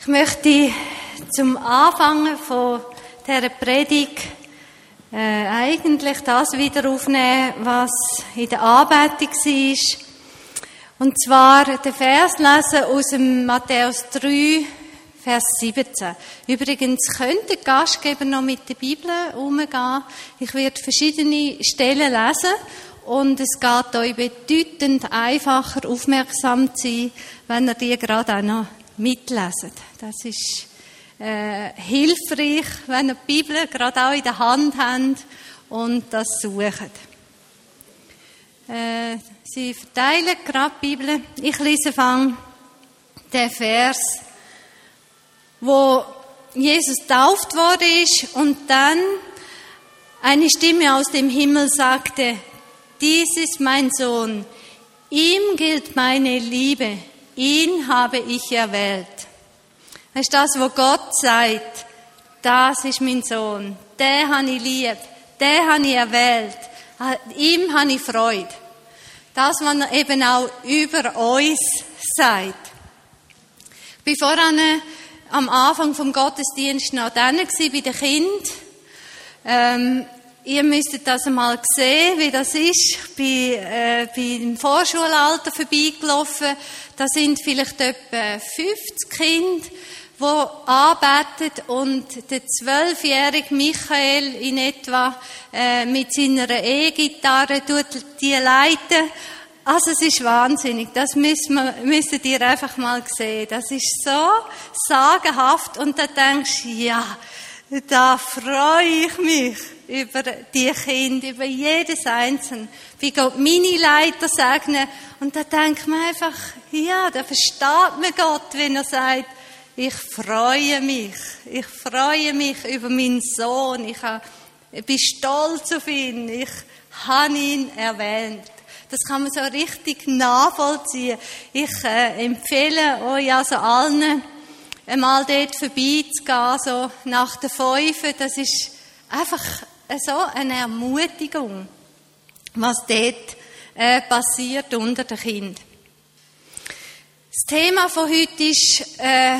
Ich möchte zum Anfangen von dieser Predigt äh, eigentlich das wieder aufnehmen, was in der Anbetung war. Und zwar den Vers lesen aus dem Matthäus 3, Vers 17. Übrigens könnte der Gastgeber noch mit der Bibel umgehen. Ich werde verschiedene Stellen lesen und es geht euch bedeutend einfacher aufmerksam zu sein, wenn ihr die gerade auch noch mitlesen. Das ist äh, hilfreich, wenn ihr die Bibel gerade auch in der Hand habt und das sucht. Äh, sie verteilen gerade die Bibel. Ich lese fang den Vers, wo Jesus tauft worden ist und dann eine Stimme aus dem Himmel sagte, dies ist mein Sohn, ihm gilt meine Liebe, ihn habe ich erwählt. Das ist das, was Gott sagt. Das ist mein Sohn. Den habe ich lieb. Den habe ich erwählt. Ihm habe ich Freude. Das, was er eben auch über uns sagt. Ich war vorhin am Anfang vom Gottesdienst noch dann bei den Kindern. Ähm, Ihr müsstet das einmal sehen, wie das ist. Ich bin äh, beim Vorschulalter vorbeigelaufen. Da sind vielleicht etwa 50 Kinder, die arbeitet und der zwölfjährige Michael in etwa äh, mit seiner E-Gitarre tut die leiten. Also es ist wahnsinnig. Das müssen ihr einfach mal sehen. Das ist so sagenhaft und da denkst du, ja, da freue ich mich über die Kinder, über jedes Einzelne. Wie Gott meine Leiter segnen. Und da denkt man einfach, ja, da versteht man Gott, wenn er sagt, ich freue mich. Ich freue mich über meinen Sohn. Ich bin stolz auf ihn. Ich habe ihn erwähnt. Das kann man so richtig nachvollziehen. Ich äh, empfehle euch also allen, einmal dort vorbeizugehen, so nach der Fünfe. Das ist einfach so eine Ermutigung, was dort äh, passiert unter den Kindern. Das Thema von heute ist äh,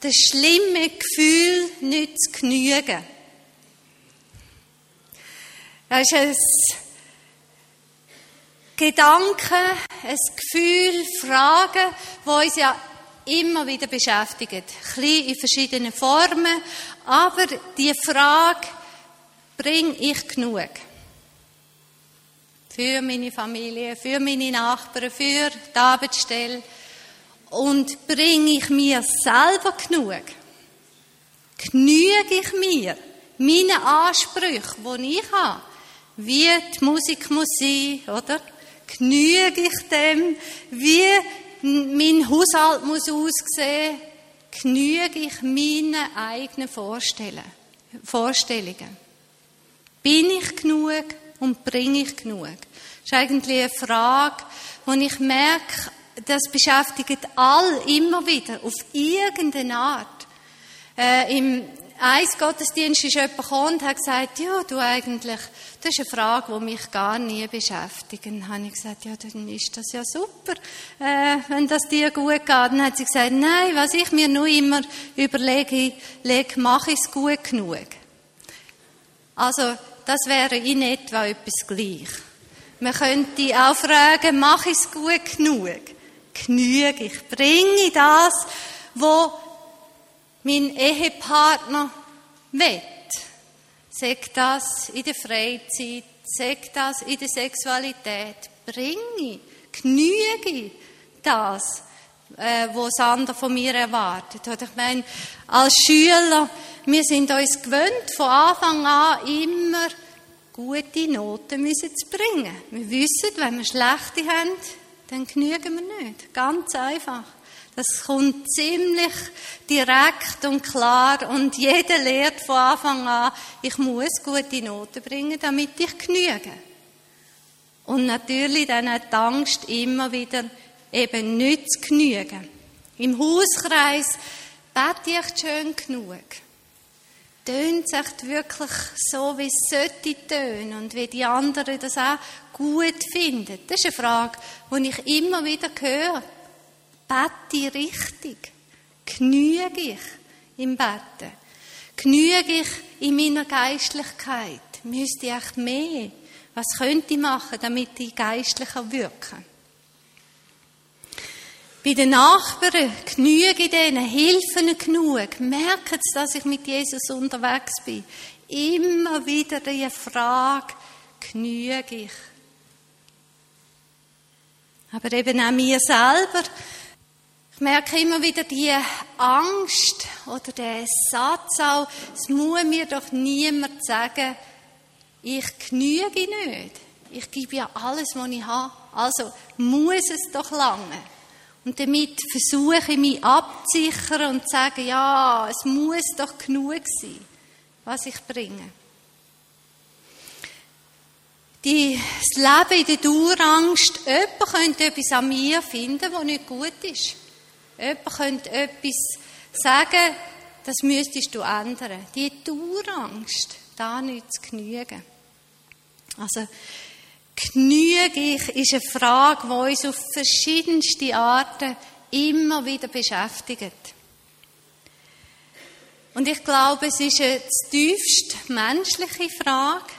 das schlimme Gefühl, nicht zu genügen. Das ist ein Gedanke, ein Gefühl, Fragen, die uns ja immer wieder beschäftigt. Ein bisschen in verschiedenen Formen. Aber die Frage, bringe ich genug? Für meine Familie, für meine Nachbarn, für die Arbeitsstelle. Und bringe ich mir selber genug? Genüge ich mir? Meine Ansprüche, die ich habe, wie die Musik muss sein, oder? Genüge ich dem? Wie mein Haushalt muss aussehen? Genüge ich meinen eigenen Vorstellungen? Bin ich genug und bringe ich genug? Das ist eigentlich eine Frage, wo ich merke, das beschäftigt all immer wieder, auf irgendeine Art. Äh, Im Eisgottesdienst ist jemand gekommen und hat gesagt, ja, du eigentlich, das ist eine Frage, die mich gar nie beschäftigt. Und dann habe ich gesagt, ja, dann ist das ja super, äh, wenn das dir gut geht. Dann hat sie gesagt, nein, was ich mir nur immer überlege, lege, mache ich es gut genug. Also, das wäre in etwa etwas gleich. Man könnte auch fragen, mache ich es gut genug? Genüge ich? Bringe das, wo mein Ehepartner will? Sagt das in der Freizeit? Sagt das in der Sexualität? Bringe, genüge das, äh, was andere von mir erwartet? Oder ich meine, als Schüler, wir sind uns gewöhnt, von Anfang an immer gute Noten müssen zu bringen. Wir wissen, wenn wir schlechte haben, dann genügen wir nicht. Ganz einfach. Das kommt ziemlich direkt und klar und jeder lehrt von Anfang an, ich muss gute Noten bringen, damit ich genüge. Und natürlich dann auch die Angst immer wieder eben nicht zu genügen. Im Hauskreis bete ich schön genug tönt es wirklich so, wie es sollte tönen und wie die anderen das auch gut finden? Das ist eine Frage, die ich immer wieder höre. Bete richtig. Genüge ich im Betten? Genüge ich in meiner Geistlichkeit? Müsste ich echt mehr? Was könnte ich machen, damit ich geistlicher wirke? Bei den Nachbarn genüge ich denen, helfen genug, merken sie, dass ich mit Jesus unterwegs bin. Immer wieder die Frage, genüge ich? Aber eben auch mir selber, ich merke immer wieder die Angst oder der Satz auch, es muss mir doch niemand sagen, ich genüge nicht. Ich gebe ja alles, was ich habe. Also muss es doch lange. Und damit versuche ich mich abzusichern und zu sagen, ja, es muss doch genug sein, was ich bringe. Die, das Leben in der Dauerangst, jemand könnte etwas an mir finden, was nicht gut ist. Jemand könnte etwas sagen, das müsstest du ändern. Die Dauerangst, da nicht zu genügen. Also, genüge ich, ist eine Frage, die uns auf verschiedenste Arten immer wieder beschäftigt. Und ich glaube, es ist eine tiefst menschliche Frage.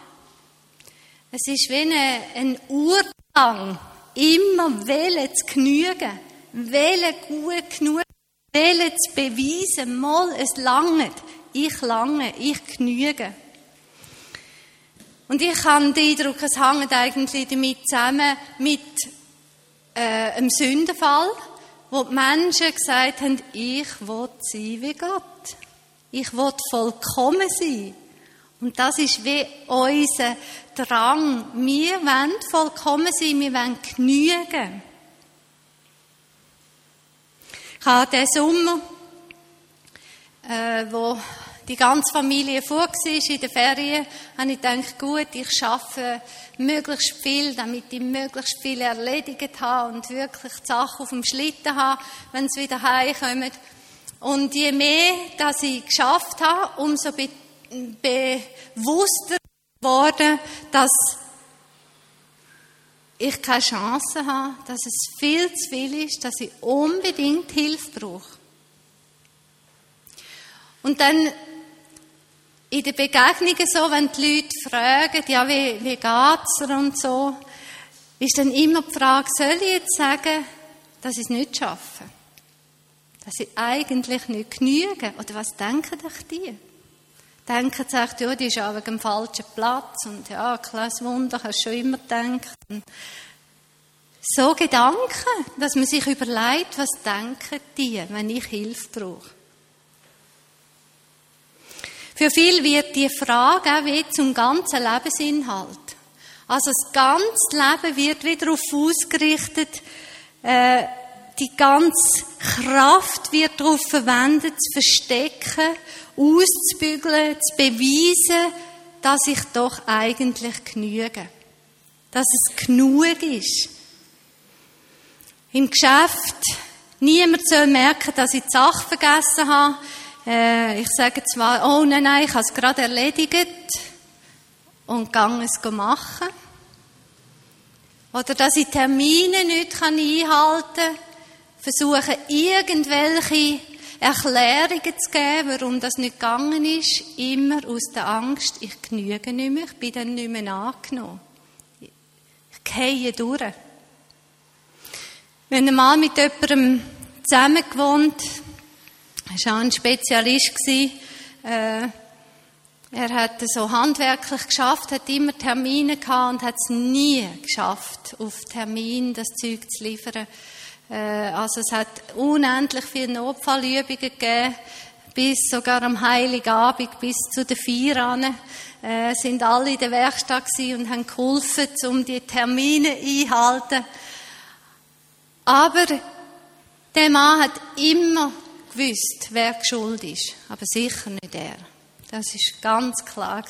Es ist wie ein Urdrang, immer wollen zu genügen, wollen gut genug, wollen zu beweisen, mal, es langt, ich lange, ich genüge. Und ich habe den Eindruck, es hängt eigentlich damit zusammen mit äh, einem Sündenfall, wo die Menschen gesagt haben, ich will sein wie Gott. Ich will vollkommen sein. Und das ist wie unser Drang. Wir wollen vollkommen sein, wir wollen genügen. Ich habe diesen Sommer, äh, wo die ganze Familie vor war in den Ferien, habe ich gedacht, gut, ich schaffe möglichst viel, damit ich möglichst viel erledigt habe und wirklich die Sachen auf dem Schlitten habe, wenn sie wieder heimkommen. Und je mehr, dass ich geschafft habe, umso be bewusster geworden, dass ich keine Chance habe, dass es viel zu viel ist, dass ich unbedingt Hilfe brauche. Und dann in den Begegnungen so, wenn die Leute fragen, ja, wie, wie geht's dir und so, ist dann immer die Frage, soll ich jetzt sagen, dass ich es nicht schaffe? Dass ich eigentlich nicht genüge? Oder was denken euch die? Denken sie echt, ja, die ist auch wegen dem falschen Platz und ja, kleines Wunder, hast du schon immer gedacht. Und so Gedanken, dass man sich überlegt, was denken die, wenn ich Hilfe brauche. Für viele wird die Frage auch wie zum ganzen Lebensinhalt. Also das ganze Leben wird wieder darauf ausgerichtet, äh, die ganze Kraft wird darauf verwendet, zu verstecken, auszubügeln, zu beweisen, dass ich doch eigentlich genüge. Dass es genug ist. Im Geschäft, niemand soll merken, dass ich die Sache vergessen habe. Äh, ich sage zwar, oh nein, nein, ich habe es gerade erledigt und gehe es machen. Oder dass ich Termine nicht einhalten kann, versuche irgendwelche Erklärungen zu geben, warum das nicht gegangen ist, immer aus der Angst, ich genüge nicht mehr, ich bin dann nicht mehr angenommen. Ich gehe durch. Wenn ein Mann mit jemandem zusammen gewohnt, er war auch ein Spezialist. Äh, er hat so handwerklich geschafft, hat immer Termine gehabt und hat es nie geschafft, auf Termin das Zeug zu liefern. Äh, also es hat unendlich viele Notfallübungen gegeben, bis sogar am Heiligabend, bis zu den Vier äh, sind alle in der Werkstatt und haben geholfen, um die Termine einzuhalten. Aber der Mann hat immer gewusst, wer schuld ist, aber sicher nicht er. Das ist ganz klar.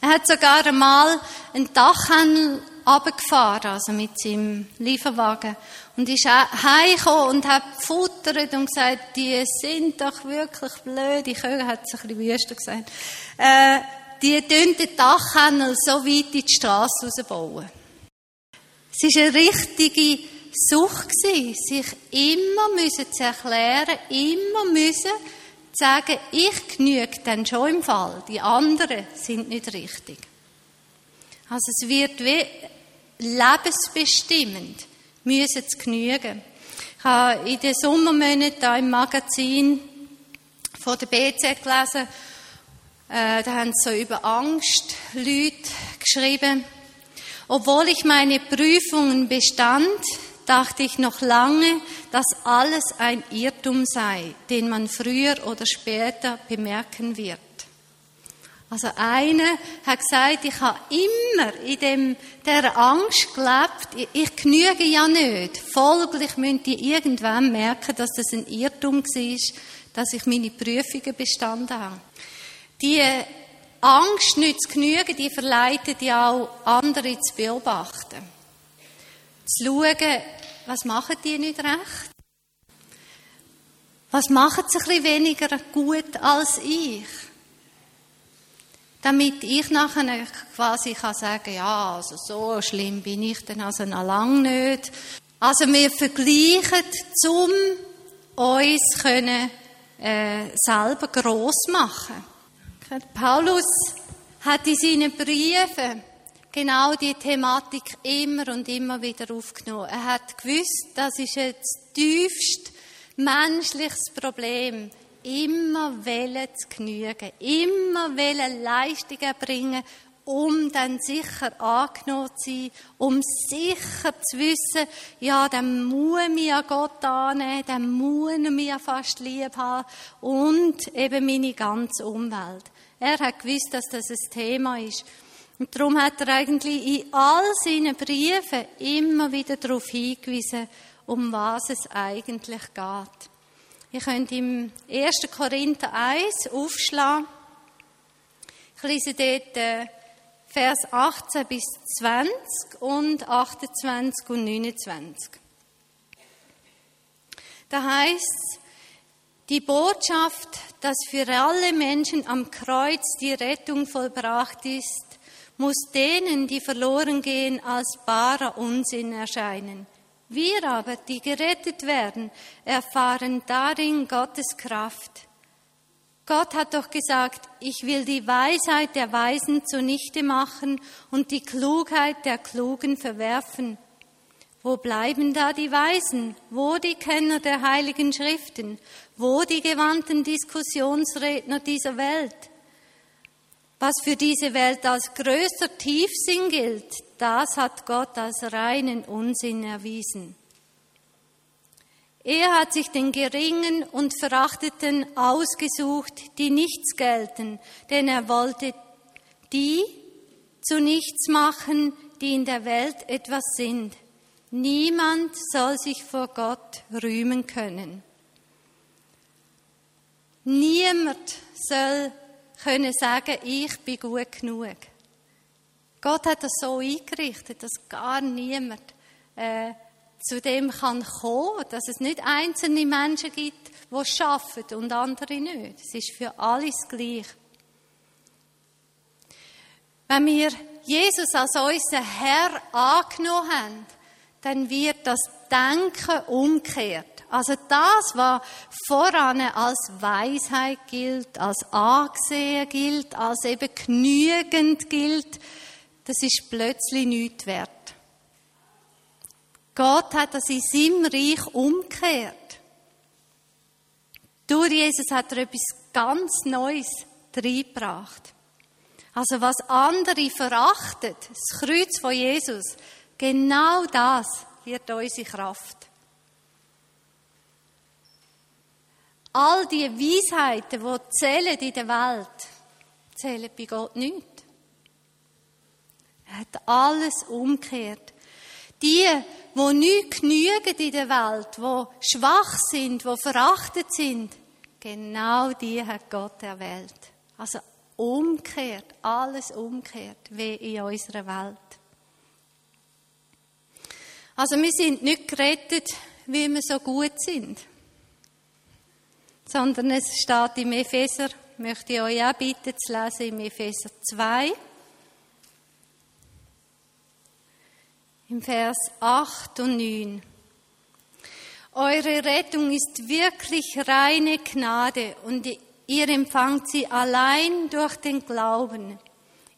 Er hat sogar einmal einen Dachhandel abgefahren, also mit seinem Lieferwagen, und ist heimgekommen und hat gefuttert und gesagt, die sind doch wirklich blöd. Ich höre, hat es ein bisschen wüster gesagt. Äh, die tun den Dachhandel so weit in die Straße rausbauen. Es ist eine richtige Sucht sich immer müssen zu erklären, immer müssen zu sagen, ich genüge dann schon im Fall, die anderen sind nicht richtig. Also es wird wie lebensbestimmend, müssen zu genügen. Ich habe in den Sommermonaten im Magazin von der BZ gelesen, äh, da haben sie so über Angst Leute geschrieben. Obwohl ich meine Prüfungen bestand, dachte ich noch lange, dass alles ein Irrtum sei, den man früher oder später bemerken wird. Also einer hat gesagt, ich habe immer in dem, der Angst gelebt, ich, genüge ja nicht. Folglich müsste ich irgendwann merken, dass das ein Irrtum war, dass ich meine Prüfungen bestanden habe. Die Angst nicht zu genügen, die verleitet ja auch andere zu beobachten. Zu schauen, was machen die nicht recht? Was machen sie ein bisschen weniger gut als ich? Damit ich nachher quasi kann sagen, ja, also so schlimm bin ich dann also noch lange nicht. Also wir vergleichen, um uns können, äh, selber gross machen. Paulus hat in seinen Briefen genau die Thematik immer und immer wieder aufgenommen. Er hat gewusst, das ist jetzt tiefst menschliches Problem. Immer wollen zu genügen, immer wollen Leistungen bringen, um dann sicher angenommen zu sein, um sicher zu wissen, ja, dann muss mir Gott annehmen, dann muss er mir fast lieb haben und eben meine ganze Umwelt. Er hat gewusst, dass das ein Thema ist. Und darum hat er eigentlich in all seinen Briefen immer wieder darauf hingewiesen, um was es eigentlich geht. Ihr könnt im 1. Korinther 1 aufschlagen. Ich lese dort äh, Vers 18 bis 20 und 28 und 29. Da heißt die Botschaft, dass für alle Menschen am Kreuz die Rettung vollbracht ist, muss denen, die verloren gehen, als barer Unsinn erscheinen. Wir aber, die gerettet werden, erfahren darin Gottes Kraft. Gott hat doch gesagt, ich will die Weisheit der Weisen zunichte machen und die Klugheit der Klugen verwerfen. Wo bleiben da die Weisen? Wo die Kenner der heiligen Schriften? Wo die gewandten Diskussionsredner dieser Welt? Was für diese Welt als größter Tiefsinn gilt, das hat Gott als reinen Unsinn erwiesen. Er hat sich den Geringen und Verachteten ausgesucht, die nichts gelten, denn er wollte die zu nichts machen, die in der Welt etwas sind Niemand soll sich vor Gott rühmen können. Niemand soll können sagen, ich bin gut genug. Gott hat das so eingerichtet, dass gar niemand äh, zu dem kann kommen, dass es nicht einzelne Menschen gibt, die schaffen und andere nicht. Es ist für alles gleich. Wenn wir Jesus als unseren Herr angenommen haben, dann wird das Denken umkehrt. Also das, was voran als Weisheit gilt, als angesehen gilt, als eben genügend gilt, das ist plötzlich nichts wert. Gott hat das in seinem Reich umgekehrt. Durch Jesus hat er etwas ganz Neues reingebracht. Also was andere verachtet, das Kreuz von Jesus, Genau das wird unsere Kraft. All die Weisheiten, die zählen in der Welt, zählen bei Gott nicht. Er hat alles umgekehrt. Die, die nicht genügen in der Welt, die schwach sind, die verachtet sind, genau die hat Gott erwählt. Also umgekehrt, alles umgekehrt, wie in unserer Welt. Also wir sind nicht gerettet, wie wir so gut sind, sondern es steht im Epheser, möchte ich euch auch bitten zu lesen, im Epheser 2, im Vers 8 und 9. Eure Rettung ist wirklich reine Gnade und ihr empfangt sie allein durch den Glauben.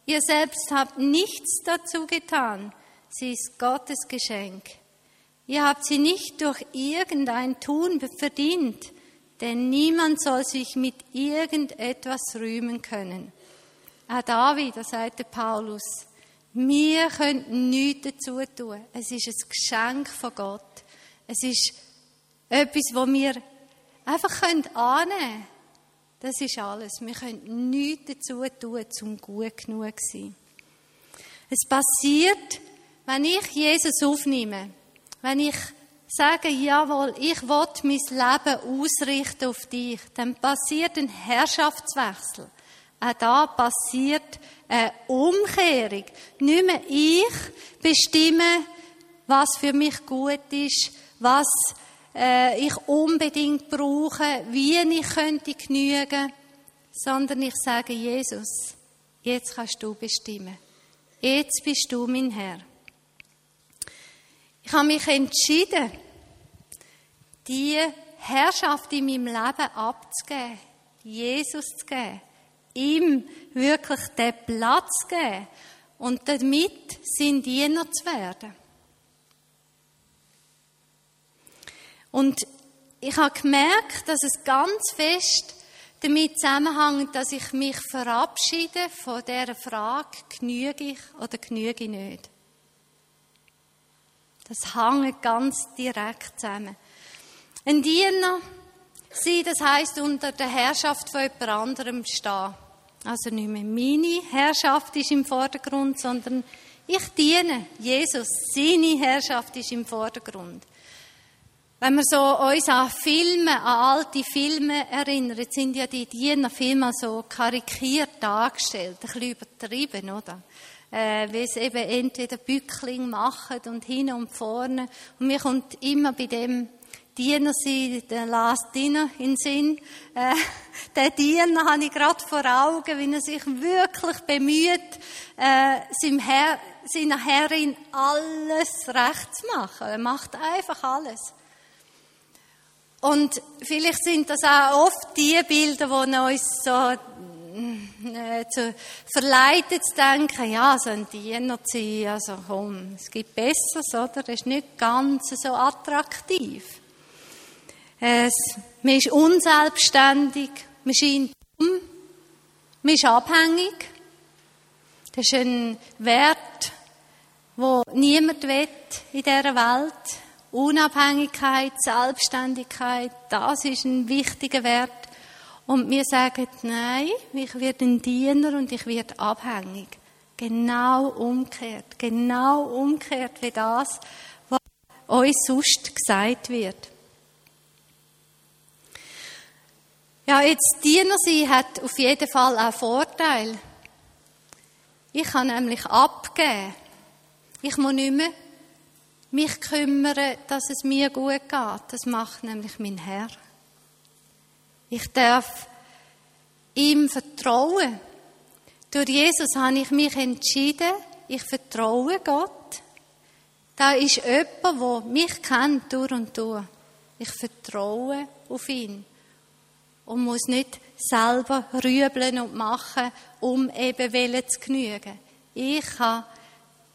Ihr selbst habt nichts dazu getan. Sie ist Gottes Geschenk. Ihr habt sie nicht durch irgendein Tun verdient, denn niemand soll sich mit irgendetwas rühmen können. Auch da wieder sagte Paulus, wir können nichts dazu tun. Es ist ein Geschenk von Gott. Es ist etwas, wo wir einfach annehmen können. Das ist alles. Wir können nichts dazu tun, um gut genug zu sein. Es passiert, wenn ich Jesus aufnehme, wenn ich sage, jawohl, ich will mein Leben ausrichten auf dich, dann passiert ein Herrschaftswechsel. Auch da passiert eine Umkehrung. Nicht mehr ich bestimme, was für mich gut ist, was äh, ich unbedingt brauche, wie ich könnte genügen, sondern ich sage Jesus, jetzt kannst du bestimmen. Jetzt bist du mein Herr. Ich habe mich entschieden, die Herrschaft in meinem Leben abzugeben, Jesus zu geben, ihm wirklich den Platz geben und damit sein Diener zu werden. Und ich habe gemerkt, dass es ganz fest damit zusammenhängt, dass ich mich verabschiede von der Frage, genüge ich oder genüge ich nicht. Das hängt ganz direkt zusammen. Ein Diener sein, das heißt unter der Herrschaft von jemand anderem stehen. Also nicht mehr meine Herrschaft ist im Vordergrund, sondern ich diene Jesus. Seine Herrschaft ist im Vordergrund. Wenn wir so uns an Filme, an alte Filme erinnern, sind ja die Dienerfilme so karikiert dargestellt, ein bisschen übertrieben, oder? Äh, wie es eben entweder Bückling machen und hin und vorne. Und mir kommt immer bei dem Diener sein, der Last Dinner in Sinn. Äh, der Diener habe ich gerade vor Augen, wie er sich wirklich bemüht, äh, seinem Herr, seiner Herrin alles recht zu machen. Er macht einfach alles. Und vielleicht sind das auch oft die Bilder, die uns so äh, zu, verleitet zu denken, ja, so ein Diener zu sein, also komm, es gibt Besseres, oder? Das ist nicht ganz so attraktiv. Es, man ist unselbstständig, man scheint dumm, man ist abhängig. Das ist ein Wert, wo niemand will in dieser Welt. Unabhängigkeit, Selbstständigkeit, das ist ein wichtiger Wert. Und wir sagen, nein, ich werde ein Diener und ich werde abhängig. Genau umgekehrt. Genau umgekehrt wie das, was uns sonst gesagt wird. Ja, jetzt Diener sein hat auf jeden Fall auch Vorteil. Ich kann nämlich abgeben. Ich muss nicht mehr mich kümmern, dass es mir gut geht. Das macht nämlich mein Herr. Ich darf ihm vertrauen. Durch Jesus habe ich mich entschieden, ich vertraue Gott. Da ist jemand, der mich kennt durch und durch. Ich vertraue auf ihn und muss nicht selber rübeln und machen, um eben zu genügen. Ich kann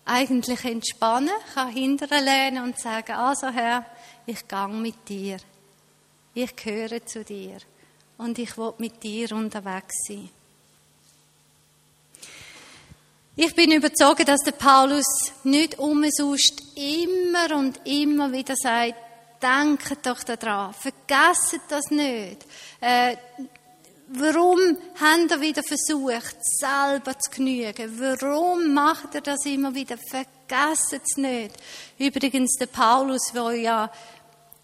eigentlich entspannen, kann hinterlehnen und sagen, also Herr, ich gehe mit dir. Ich gehöre zu dir. Und ich will mit dir unterwegs sein. Ich bin überzeugt, dass der Paulus nicht umsonst immer und immer wieder sagt, denkt doch daran, vergesst das nicht. Äh, Warum habt ihr wieder versucht, selber zu genügen? Warum macht ihr das immer wieder? Vergesst es nicht. Übrigens, der Paulus, der ja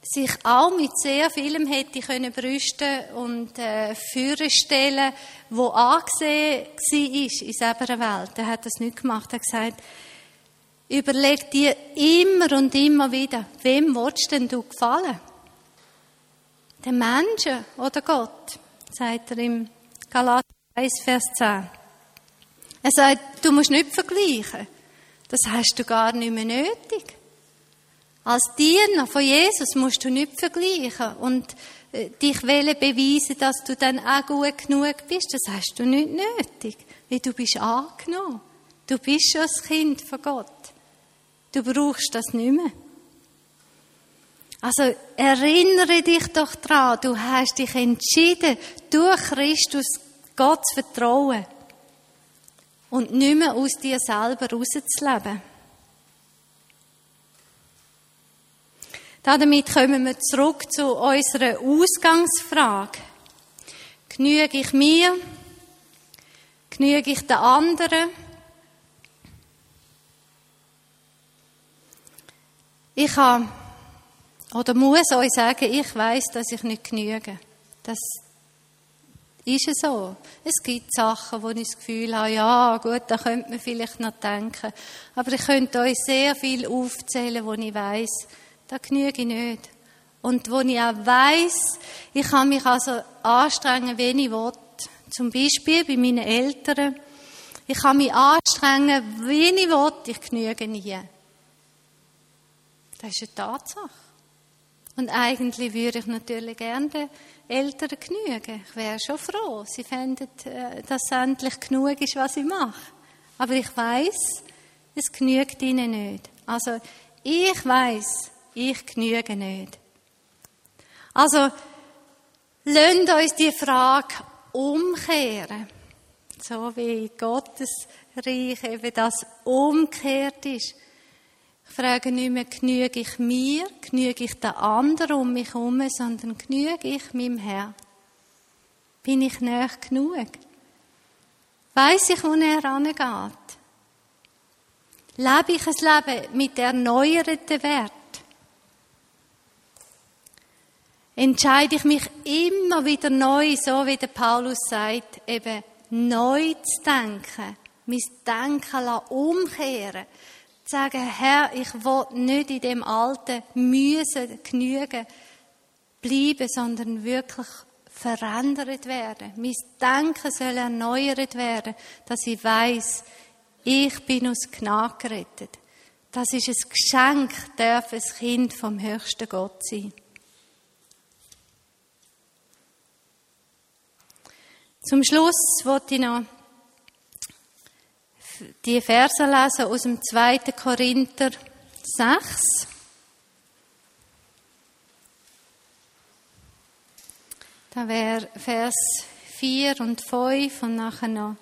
sich auch mit sehr vielem hätte können brüsten und äh, führen stellen, wo angesehen war in dieser Welt. Er hat das nicht gemacht. Er hat gesagt, überleg dir immer und immer wieder, wem willst denn du gefallen? Den Menschen oder Gott? sagt er im Galater 1, Vers 10. Er sagt, du musst nicht vergleichen. Das hast du gar nicht mehr nötig. Als Diener von Jesus musst du nicht vergleichen und äh, dich wollen beweisen, dass du dann auch gut genug bist. Das hast du nicht nötig, weil du bist angenommen. Du bist schon ein Kind von Gott. Du brauchst das nicht mehr. Also erinnere dich doch daran, du hast dich entschieden, durch Christus Gott zu vertrauen und nicht mehr aus dir selber rauszuleben. Damit kommen wir zurück zu unserer Ausgangsfrage. Genüge ich mir? Genüge ich den anderen? Ich habe oder muss euch sagen, ich weiß, dass ich nicht genüge. Das ist es so. Es gibt Sachen, wo ich das Gefühl habe, ja, gut, da könnte man vielleicht noch denken. Aber ich könnte euch sehr viel aufzählen, wo ich weiß, da genüge ich nicht. Und wo ich auch weiss, ich kann mich also anstrengen, wenn ich will. Zum Beispiel bei meinen Eltern. Ich kann mich anstrengen, wenn ich will, ich genüge nie. Das ist eine Tatsache. Und eigentlich würde ich natürlich gerne den Eltern genügen. Ich wäre schon froh. Sie fänden, äh, dass endlich genug ist, was ich mache. Aber ich weiß, es genügt ihnen nicht. Also, ich weiß, ich genüge nicht. Also, lasst uns die Frage umkehren. So wie Gottes Reich eben das umgekehrt ist. Ich frage nicht mehr, genüge ich mir, genüge ich den anderen um mich herum, sondern genüge ich meinem Herrn. Bin ich näher genug? Weiß ich, wo er angeht? Lebe ich ein Leben mit erneuerten Wert? entscheide ich mich immer wieder neu, so wie der Paulus sagt, eben neu zu denken, mein Denken umkehren, sagen, Herr, ich will nicht in dem alten Müssen genügen bleiben, sondern wirklich verändert werden. Mein Denken soll erneuert werden, dass ich weiß, ich bin aus Gnade gerettet. Das ist ein Geschenk, darf ein Kind vom höchsten Gott sein. Zum Schluss wollte ich noch die Verse lesen aus dem 2. Korinther 6. Da wäre Vers 4 und 5 und nachher noch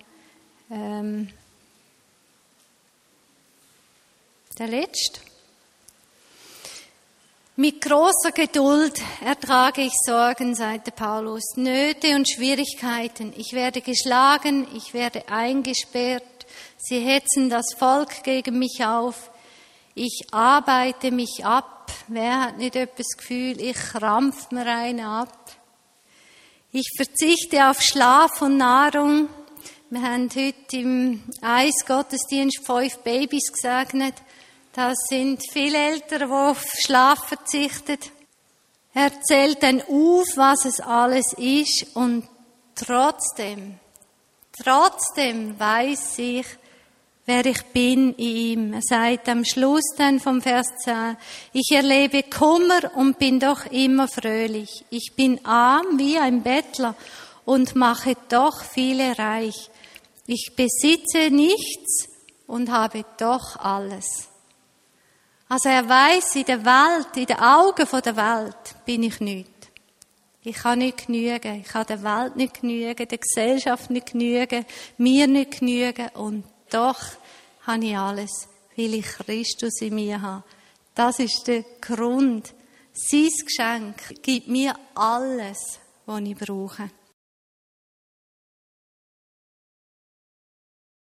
ähm, der letzte. Mit großer Geduld ertrage ich Sorgen, sagte Paulus, Nöte und Schwierigkeiten. Ich werde geschlagen, ich werde eingesperrt. Sie hetzen das Volk gegen mich auf. Ich arbeite mich ab. Wer hat nicht etwas Gefühl, ich krampf mir eine ab. Ich verzichte auf Schlaf und Nahrung. Wir haben heute im Eisgottesdienst fünf Babys gesegnet. Das sind viele Eltern, die auf Schlaf verzichten. Er zählt dann auf, was es alles ist und trotzdem, trotzdem weiß ich, wer ich bin in ihm. Er sagt am Schluss dann vom Vers 10, ich erlebe Kummer und bin doch immer fröhlich. Ich bin arm wie ein Bettler und mache doch viele reich. Ich besitze nichts und habe doch alles. Also er weiß, in der Welt, in den Augen der Welt bin ich nicht. Ich kann nicht genügen. Ich kann der Welt nicht genügen, der Gesellschaft nicht genügen, mir nicht genügen. Und doch habe ich alles, weil ich Christus in mir habe. Das ist der Grund. Sein Geschenk gibt mir alles, was ich brauche.